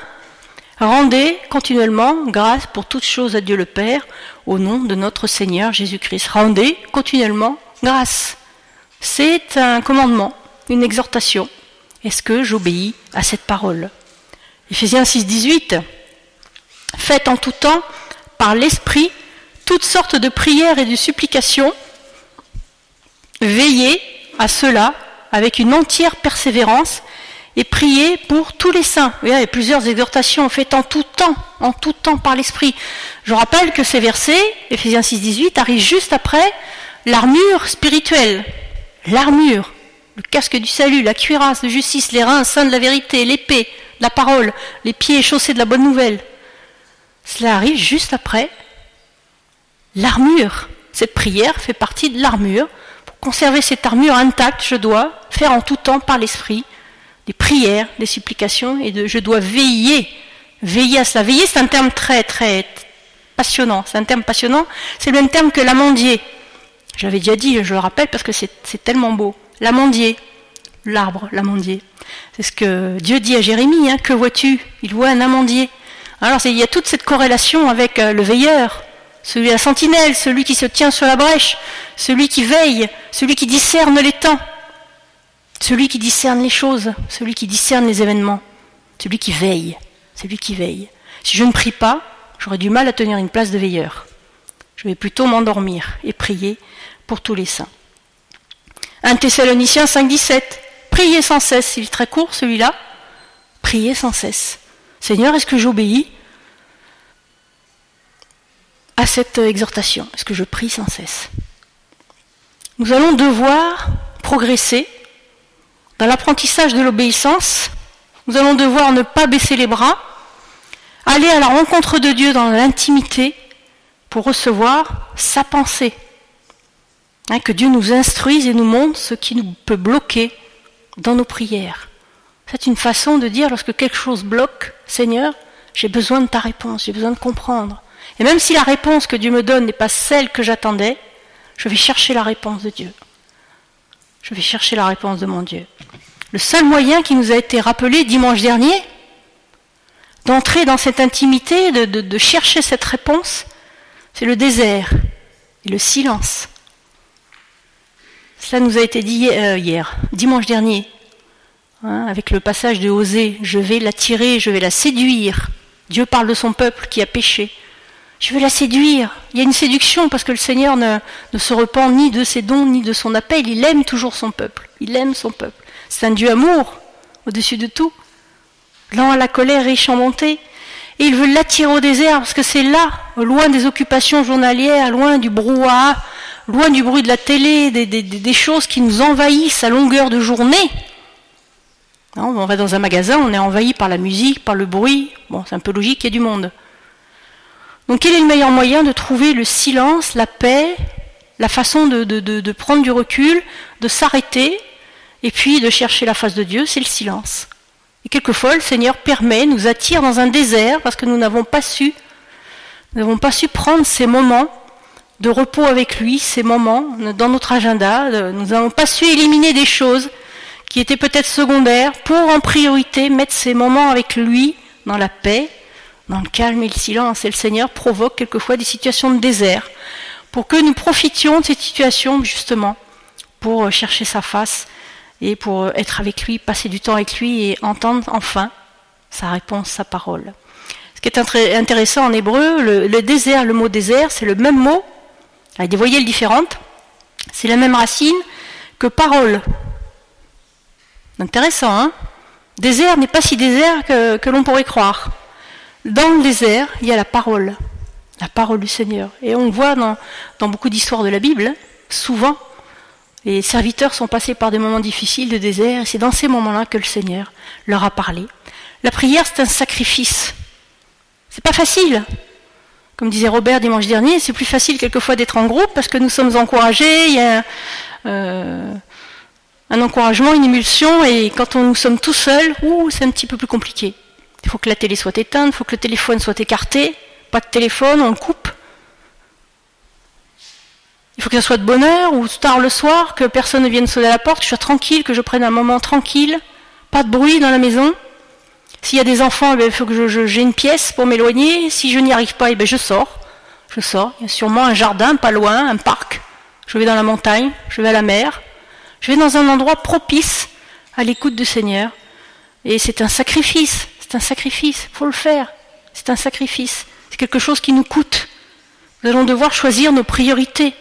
Rendez continuellement grâce pour toutes choses à Dieu le Père, au nom de notre Seigneur Jésus-Christ. Rendez continuellement grâce. C'est un commandement, une exhortation. Est-ce que j'obéis à cette parole? Éphésiens 6, 18. Faites en tout temps, par l'Esprit, toutes sortes de prières et de supplications. Veillez à cela avec une entière persévérance et priez pour tous les saints. il y a plusieurs exhortations faites en tout temps, en tout temps par l'Esprit. Je rappelle que ces versets, Ephésiens 6, 18, arrivent juste après l'armure spirituelle. L'armure, le casque du salut, la cuirasse de justice, les reins saints de la vérité, l'épée, la parole, les pieds chaussés de la bonne nouvelle. Cela arrive juste après l'armure. Cette prière fait partie de l'armure. Pour conserver cette armure intacte, je dois faire en tout temps par l'Esprit des prières, des supplications, et de, je dois veiller, veiller à cela. Veiller, c'est un terme très, très passionnant. C'est un terme passionnant. C'est le même terme que l'amandier. J'avais déjà dit, je le rappelle parce que c'est tellement beau. L'amandier, l'arbre, l'amandier. C'est ce que Dieu dit à Jérémie. Hein, que vois-tu? Il voit un amandier. Alors il y a toute cette corrélation avec euh, le veilleur, celui à sentinelle, celui qui se tient sur la brèche, celui qui veille, celui qui discerne les temps. Celui qui discerne les choses, celui qui discerne les événements, celui qui veille, celui qui veille. Si je ne prie pas, j'aurai du mal à tenir une place de veilleur. Je vais plutôt m'endormir et prier pour tous les saints. 1 Thessaloniciens 5.17. Priez sans cesse. Il est très court celui-là. Priez sans cesse. Seigneur, est-ce que j'obéis à cette exhortation? Est-ce que je prie sans cesse? Nous allons devoir progresser dans l'apprentissage de l'obéissance, nous allons devoir ne pas baisser les bras, aller à la rencontre de Dieu dans l'intimité pour recevoir sa pensée. Hein, que Dieu nous instruise et nous montre ce qui nous peut bloquer dans nos prières. C'est une façon de dire lorsque quelque chose bloque, Seigneur, j'ai besoin de ta réponse, j'ai besoin de comprendre. Et même si la réponse que Dieu me donne n'est pas celle que j'attendais, je vais chercher la réponse de Dieu. Je vais chercher la réponse de mon Dieu. Le seul moyen qui nous a été rappelé dimanche dernier, d'entrer dans cette intimité, de, chercher cette réponse, c'est le désert et le silence. Cela nous a été dit euh, hier, dimanche dernier, hein, avec le passage de Osée, je vais l'attirer, je vais la séduire. Dieu parle de son peuple qui a péché. Je vais la séduire. Il y a une séduction parce que le Seigneur ne, se repent ni de ses dons ni de son appel. Il aime toujours son peuple. Il aime son peuple. C'est un Dieu amour au-dessus de tout. Lent à la colère, riche en bonté. Et il veut l'attirer au désert parce que c'est là, loin des occupations journalières, loin du brouhaha, loin du bruit de la télé, des, choses qui nous envahissent à longueur de journée. on va dans un magasin, on est envahi par la musique, par le bruit. Bon, c'est un peu logique, il y a du monde. Donc quel est le meilleur moyen de trouver le silence, la paix, la façon de, prendre du recul, de s'arrêter, et puis de chercher la face de Dieu, c'est le silence. Et quelquefois, le Seigneur permet, nous attire dans un désert parce que nous n'avons pas su, nous n'avons pas su prendre ces moments de repos avec lui, ces moments dans notre agenda. Nous n'avons pas su éliminer des choses qui étaient peut-être secondaires pour en priorité mettre ces moments avec lui dans la paix, dans le calme et le silence. Et le Seigneur provoque quelquefois des situations de désert pour que nous profitions de cette situation justement pour euh, chercher sa face et pour euh, être avec lui, passer du temps avec lui et entendre enfin sa réponse, sa parole. Ce qui est intéressant en hébreu, le, désert, le mot désert, c'est le même mot, avec des voyelles différentes, c'est la même racine que parole. Intéressant, hein Désert n'est pas si désert que, l'on pourrait croire. Dans le désert, il y a la parole, la parole du Seigneur. Et on voit dans, dans beaucoup d'histoires de la Bible, souvent, les serviteurs sont passés par des moments difficiles de désert, et c'est dans ces moments-là que le Seigneur leur a parlé. La prière, c'est un sacrifice. C'est pas facile. Comme disait Robert dimanche dernier, c'est plus facile quelquefois d'être en groupe parce que nous sommes encouragés, il y a euh, un encouragement, une émulsion, et quand on, nous sommes tout seuls, c'est un petit peu plus compliqué. Il faut que la télé soit éteinte, il faut que le téléphone soit écarté, pas de téléphone, on le coupe. Il faut que ça soit de bonne heure ou tard le soir, que personne ne vienne sonner à la porte, que je sois tranquille, que je prenne un moment tranquille, pas de bruit dans la maison. S'il y a des enfants, eh il faut que j'ai une pièce pour m'éloigner. Si je n'y arrive pas, eh je sors. Je sors. Il y a sûrement un jardin pas loin, un parc. Je vais dans la montagne, je vais à la mer. Je vais dans un endroit propice à l'écoute du Seigneur. Et c'est un sacrifice. C'est un sacrifice. Il faut le faire. C'est un sacrifice. C'est quelque chose qui nous coûte. Nous allons devoir choisir nos priorités.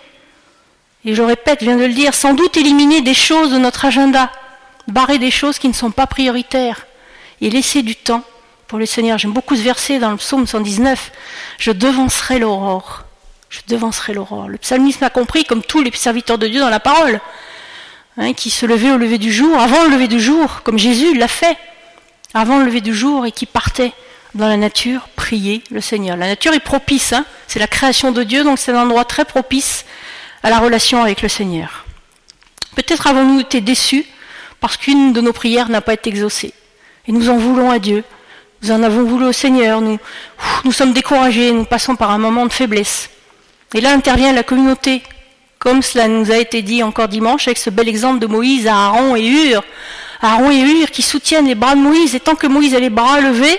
Et je répète, je viens de le dire, sans doute éliminer des choses de notre agenda, barrer des choses qui ne sont pas prioritaires et laisser du temps pour le Seigneur. J'aime beaucoup ce verset dans le psaume 119. Je devancerai l'aurore. Je devancerai l'aurore. Le psalmiste a compris, comme tous les serviteurs de Dieu dans la parole, hein, qui se levaient au lever du jour, avant le lever du jour, comme Jésus l'a fait, avant le lever du jour, et qui partaient dans la nature prier le Seigneur. La nature est propice, hein. c'est la création de Dieu, donc c'est un endroit très propice à la relation avec le Seigneur. Peut-être avons-nous été déçus parce qu'une de nos prières n'a pas été exaucée. Et nous en voulons à Dieu. Nous en avons voulu au Seigneur. Nous, sommes découragés. Nous passons par un moment de faiblesse. Et là intervient la communauté, comme cela nous a été dit encore dimanche avec ce bel exemple de Moïse à Aaron et Hur. Aaron et Hur qui soutiennent les bras de Moïse. Et tant que Moïse a les bras levés,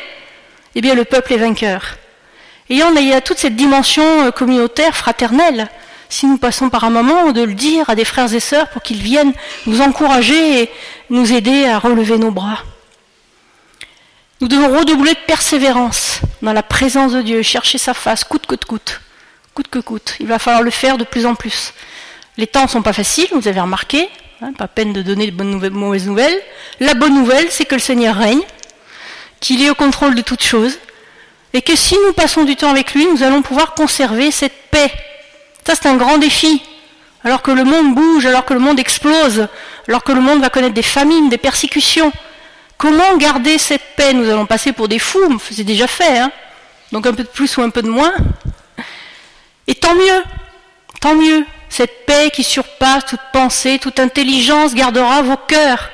eh bien le peuple est vainqueur. Et y a toute cette dimension euh, communautaire, fraternelle. Si nous passons par un moment de le dire à des frères et sœurs pour qu'ils viennent nous encourager et nous aider à relever nos bras. Nous devons redoubler de persévérance dans la présence de Dieu, chercher sa face, coûte que coûte, coûte que coûte. Il va falloir le faire de plus en plus. Les temps ne sont pas faciles, vous avez remarqué, hein, pas peine de donner de bonnes nouvelles, mauvaises nouvelles. La bonne nouvelle, c'est que le Seigneur règne, qu'il est au contrôle de toutes choses, et que si nous passons du temps avec lui, nous allons pouvoir conserver cette paix. Ça, c'est un grand défi. Alors que le monde bouge, alors que le monde explose, alors que le monde va connaître des famines, des persécutions, Comment garder cette paix Nous allons passer pour des fous, c'est déjà fait, hein donc un peu de plus ou un peu de moins. Et tant mieux, tant mieux. Cette paix qui surpasse toute pensée, toute intelligence gardera vos cœurs.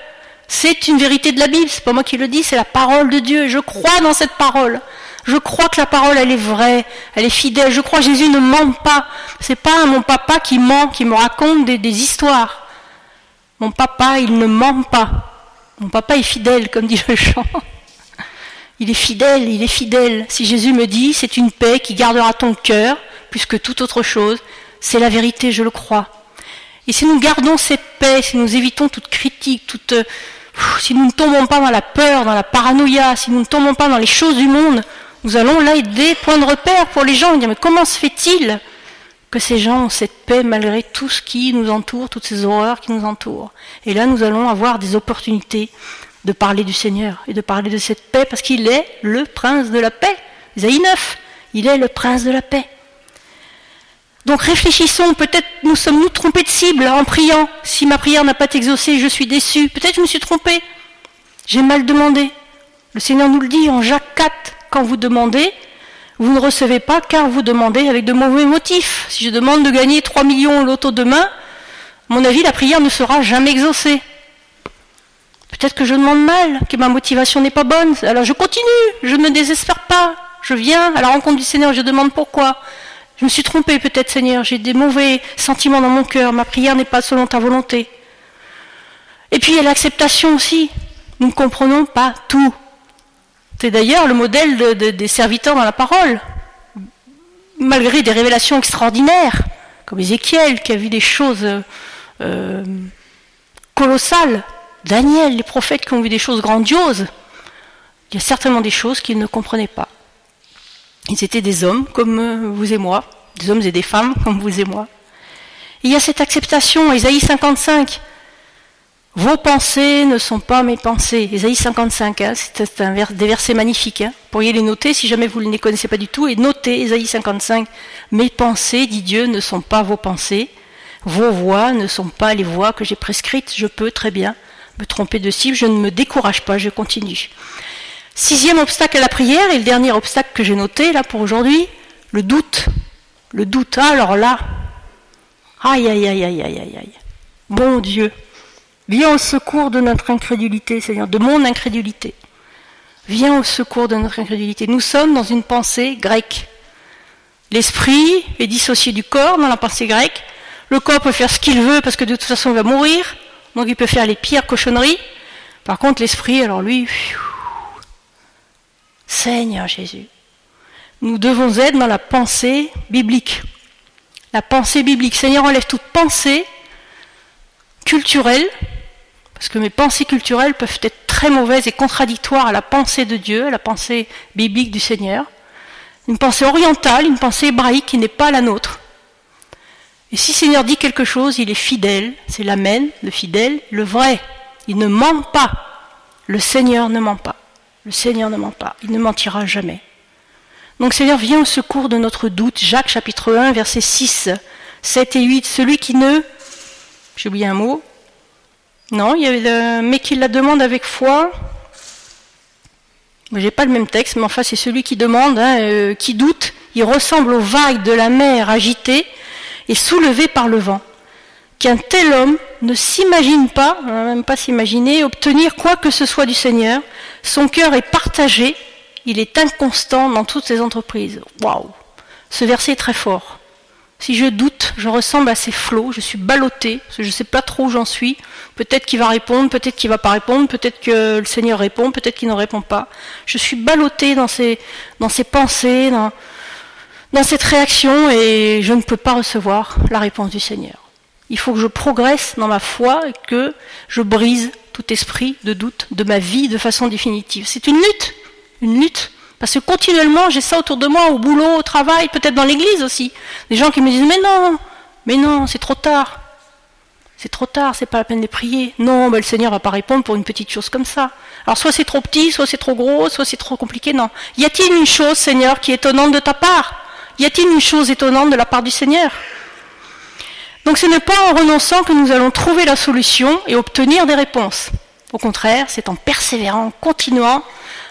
C'est une vérité de la Bible, c'est pas moi qui le dis, c'est la parole de Dieu. Je crois dans cette parole. Je crois que la parole, elle est vraie, elle est fidèle. Je crois que Jésus ne ment pas. C'est pas mon papa qui ment, qui me raconte des, des histoires. Mon papa, il ne ment pas. Mon papa est fidèle, comme dit le chant. Il est fidèle, il est fidèle. Si Jésus me dit, c'est une paix qui gardera ton cœur, plus que toute autre chose, c'est la vérité, je le crois. Et si nous gardons cette paix, si nous évitons toute critique, toute, euh, si nous ne tombons pas dans la peur, dans la paranoïa, si nous ne tombons pas dans les choses du monde, nous allons là être des points de repère pour les gens. Dire, mais comment se fait-il que ces gens ont cette paix malgré tout ce qui nous entoure, toutes ces horreurs qui nous entourent. Et là, nous allons avoir des opportunités de parler du Seigneur et de parler de cette paix parce qu'il est le prince de la paix. Isaïe 9, il est le prince de la paix. Donc réfléchissons, peut-être nous sommes-nous trompés de cible en priant. Si ma prière n'a pas été exaucée, je suis déçu. Peut-être je me suis trompé. J'ai mal demandé. Le Seigneur nous le dit en Jacques 4, quand vous demandez, vous ne recevez pas car vous demandez avec de mauvais motifs. Si je demande de gagner 3 millions au loto demain, mon avis, la prière ne sera jamais exaucée. Peut-être que je demande mal, que ma motivation n'est pas bonne. Alors je continue, je ne désespère pas. Je viens à la rencontre du Seigneur, je demande pourquoi. Je me suis trompé peut-être, Seigneur, j'ai des mauvais sentiments dans mon cœur, ma prière n'est pas selon ta volonté. Et puis il y a l'acceptation aussi. Nous ne comprenons pas tout. C'est d'ailleurs le modèle des serviteurs dans la parole. Malgré des révélations extraordinaires, comme Ézéchiel qui a vu des choses euh, colossales, Daniel, les prophètes qui ont vu des choses grandioses, il y a certainement des choses qu'ils ne comprenaient pas. Ils étaient des hommes comme euh, vous et moi, des hommes et des femmes comme vous et moi. il y a cette acceptation, Isaïe 55. Vos pensées ne sont pas mes pensées. Ésaïe 55, hein, c'est un des versets magnifiques. Hein. Vous pourriez les noter si jamais vous ne les connaissez pas du tout. Et notez Ésaïe 55. Mes pensées, dit Dieu, ne sont pas vos pensées. Vos voix ne sont pas les voix que j'ai prescrites. Je peux très bien me tromper de cible. Je ne me décourage pas, je continue. Sixième obstacle à la prière, et le dernier obstacle que j'ai noté là pour aujourd'hui, le doute. Le doute. Ah, alors là, aïe, aïe, aïe, aïe, aïe, aïe, aïe. Bon Dieu, Viens au secours de notre incrédulité, Seigneur, de mon incrédulité. Viens au secours de notre incrédulité. Nous sommes dans une pensée grecque. L'esprit est dissocié du corps dans la pensée grecque. Le corps peut faire ce qu'il veut parce que de toute façon il va mourir. Donc il peut faire les pires cochonneries. Par contre, l'esprit, alors lui, Seigneur Jésus, nous devons être dans la pensée biblique. La pensée biblique. Seigneur, enlève toute pensée culturelle parce que mes pensées culturelles peuvent être très mauvaises et contradictoires à la pensée de Dieu, à la pensée biblique du Seigneur. Une pensée orientale, une pensée hébraïque qui n'est pas la nôtre. Et si Seigneur dit quelque chose, il est fidèle, c'est l'amen, le fidèle, le vrai. Il ne ment pas. Le Seigneur ne ment pas. Le Seigneur ne ment pas. Il ne mentira jamais. Donc Seigneur, viens au secours de notre doute. Jacques chapitre 1, versets 6, 7 et 8. Celui qui ne, j'ai oublié un mot, non, le, mais qui la demande avec foi. J'ai pas le même texte, mais enfin c'est celui qui demande, hein, euh, qui doute. Il ressemble aux vagues de la mer agitées et soulevées par le vent. Qu'un tel homme ne s'imagine pas, même pas s'imaginer, obtenir quoi que ce soit du Seigneur. Son cœur est partagé, il est inconstant dans toutes ses entreprises. Waouh Ce verset est très fort. Si je doute, je ressemble à ces flots, je suis ballotté, je ne sais pas trop où j'en suis. Peut-être qu'il va répondre, peut-être qu'il va pas répondre, peut-être que le Seigneur répond, peut-être qu'il ne répond pas. Je suis ballotté dans ces, dans ces pensées, dans, dans cette réaction, et je ne peux pas recevoir la réponse du Seigneur. Il faut que je progresse dans ma foi et que je brise tout esprit de doute de ma vie de façon définitive. C'est une lutte, une lutte parce que continuellement, j'ai ça autour de moi, au boulot, au travail, peut-être dans l'église aussi. Des gens qui me disent Mais non, mais non, c'est trop tard. C'est trop tard, c'est pas la peine de prier. Non, mais le Seigneur va pas répondre pour une petite chose comme ça. Alors soit c'est trop petit, soit c'est trop gros, soit c'est trop compliqué. Non. Y a-t-il une chose, Seigneur, qui est étonnante de ta part? Y a-t-il une chose étonnante de la part du Seigneur? Donc ce n'est pas en renonçant que nous allons trouver la solution et obtenir des réponses. Au contraire, c'est en persévérant, en continuant,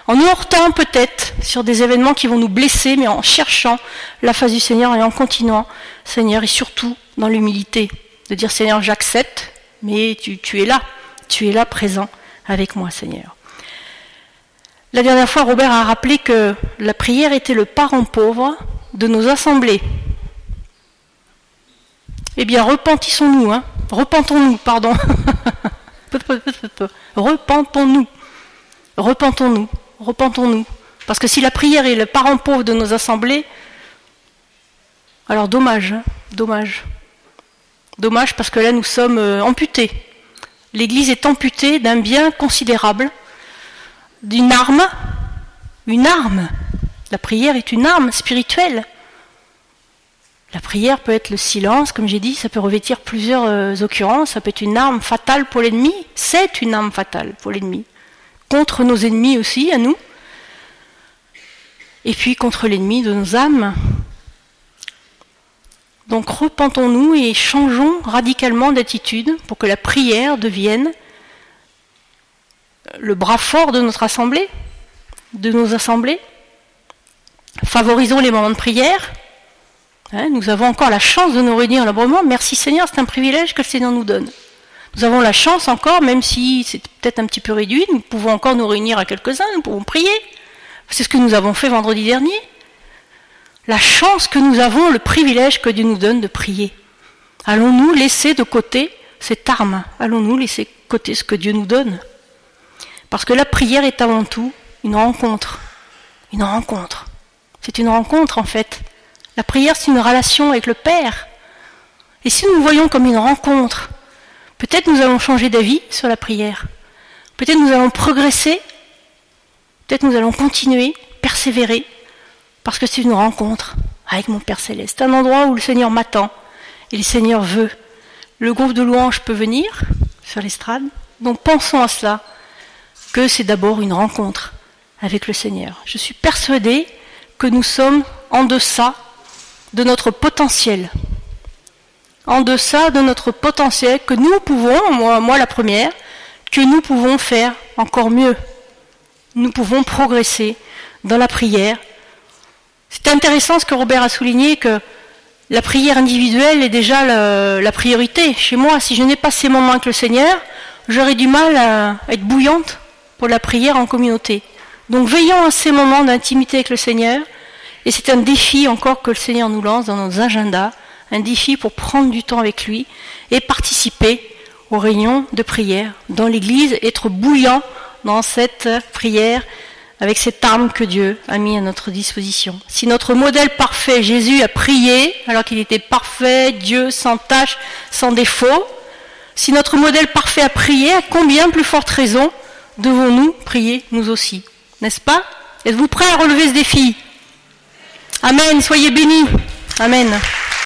en nous heurtant peut-être sur des événements qui vont nous blesser, mais en cherchant la face du Seigneur et en continuant, Seigneur, et surtout dans l'humilité, de dire Seigneur, j'accepte, mais tu, es là, tu es là présent avec moi, Seigneur. La dernière fois, Robert a rappelé que la prière était le parent pauvre de nos assemblées. Eh bien, repentissons-nous, hein repentons-nous, pardon. repentons-nous, repentons-nous repentons-nous. Parce que si la prière est le parent pauvre de nos assemblées, alors dommage, hein, dommage. Dommage parce que là nous sommes euh, amputés. L'Église est amputée d'un bien considérable, d'une arme, une arme. La prière est une arme spirituelle. La prière peut être le silence, comme j'ai dit, ça peut revêtir plusieurs euh, occurrences, ça peut être une arme fatale pour l'ennemi, c'est une arme fatale pour l'ennemi contre nos ennemis aussi, à nous, et puis contre l'ennemi de nos âmes. Donc repentons-nous et changeons radicalement d'attitude pour que la prière devienne le bras fort de notre assemblée, de nos assemblées. Favorisons les moments de prière. Hein, nous avons encore la chance de nous réunir librement. Merci Seigneur, c'est un privilège que le Seigneur nous donne. Nous avons la chance encore, même si c'est peut-être un petit peu réduit, nous pouvons encore nous réunir à quelques-uns, nous pouvons prier. C'est ce que nous avons fait vendredi dernier. La chance que nous avons, le privilège que Dieu nous donne de prier. Allons-nous laisser de côté cette arme? Allons-nous laisser de côté ce que Dieu nous donne? Parce que la prière est avant tout une rencontre. Une rencontre. C'est une rencontre en fait. La prière, c'est une relation avec le Père. Et si nous nous voyons comme une rencontre, Peut-être nous allons changer d'avis sur la prière. Peut-être nous allons progresser. Peut-être nous allons continuer, persévérer, parce que c'est une rencontre avec mon Père céleste. Un endroit où le Seigneur m'attend et le Seigneur veut. Le groupe de louanges peut venir sur l'estrade. Donc pensons à cela, que c'est d'abord une rencontre avec le Seigneur. Je suis persuadée que nous sommes en deçà de notre potentiel. En deçà de notre potentiel que nous pouvons, moi, la première, que nous pouvons faire encore mieux. Nous pouvons progresser dans la prière. C'est intéressant ce que Robert a souligné, que la prière individuelle est déjà la, priorité. Chez moi, si je n'ai pas ces moments avec le Seigneur, j'aurais du mal à être bouillante pour la prière en communauté. Donc veillons à ces moments d'intimité avec le Seigneur. Et c'est un défi encore que le Seigneur nous lance dans nos agendas, un défi pour prendre du temps avec lui et participer aux réunions de prière dans l'Église, être bouillant dans cette prière avec cette arme que Dieu a mis à notre disposition. Si notre modèle parfait, Jésus, a prié alors qu'il était parfait, Dieu sans tâche, sans défaut, si notre modèle parfait a prié, à combien plus forte raison devons-nous prier nous aussi? N'est-ce pas? Êtes-vous prêts à relever ce défi? Amen, soyez bénis. Amen.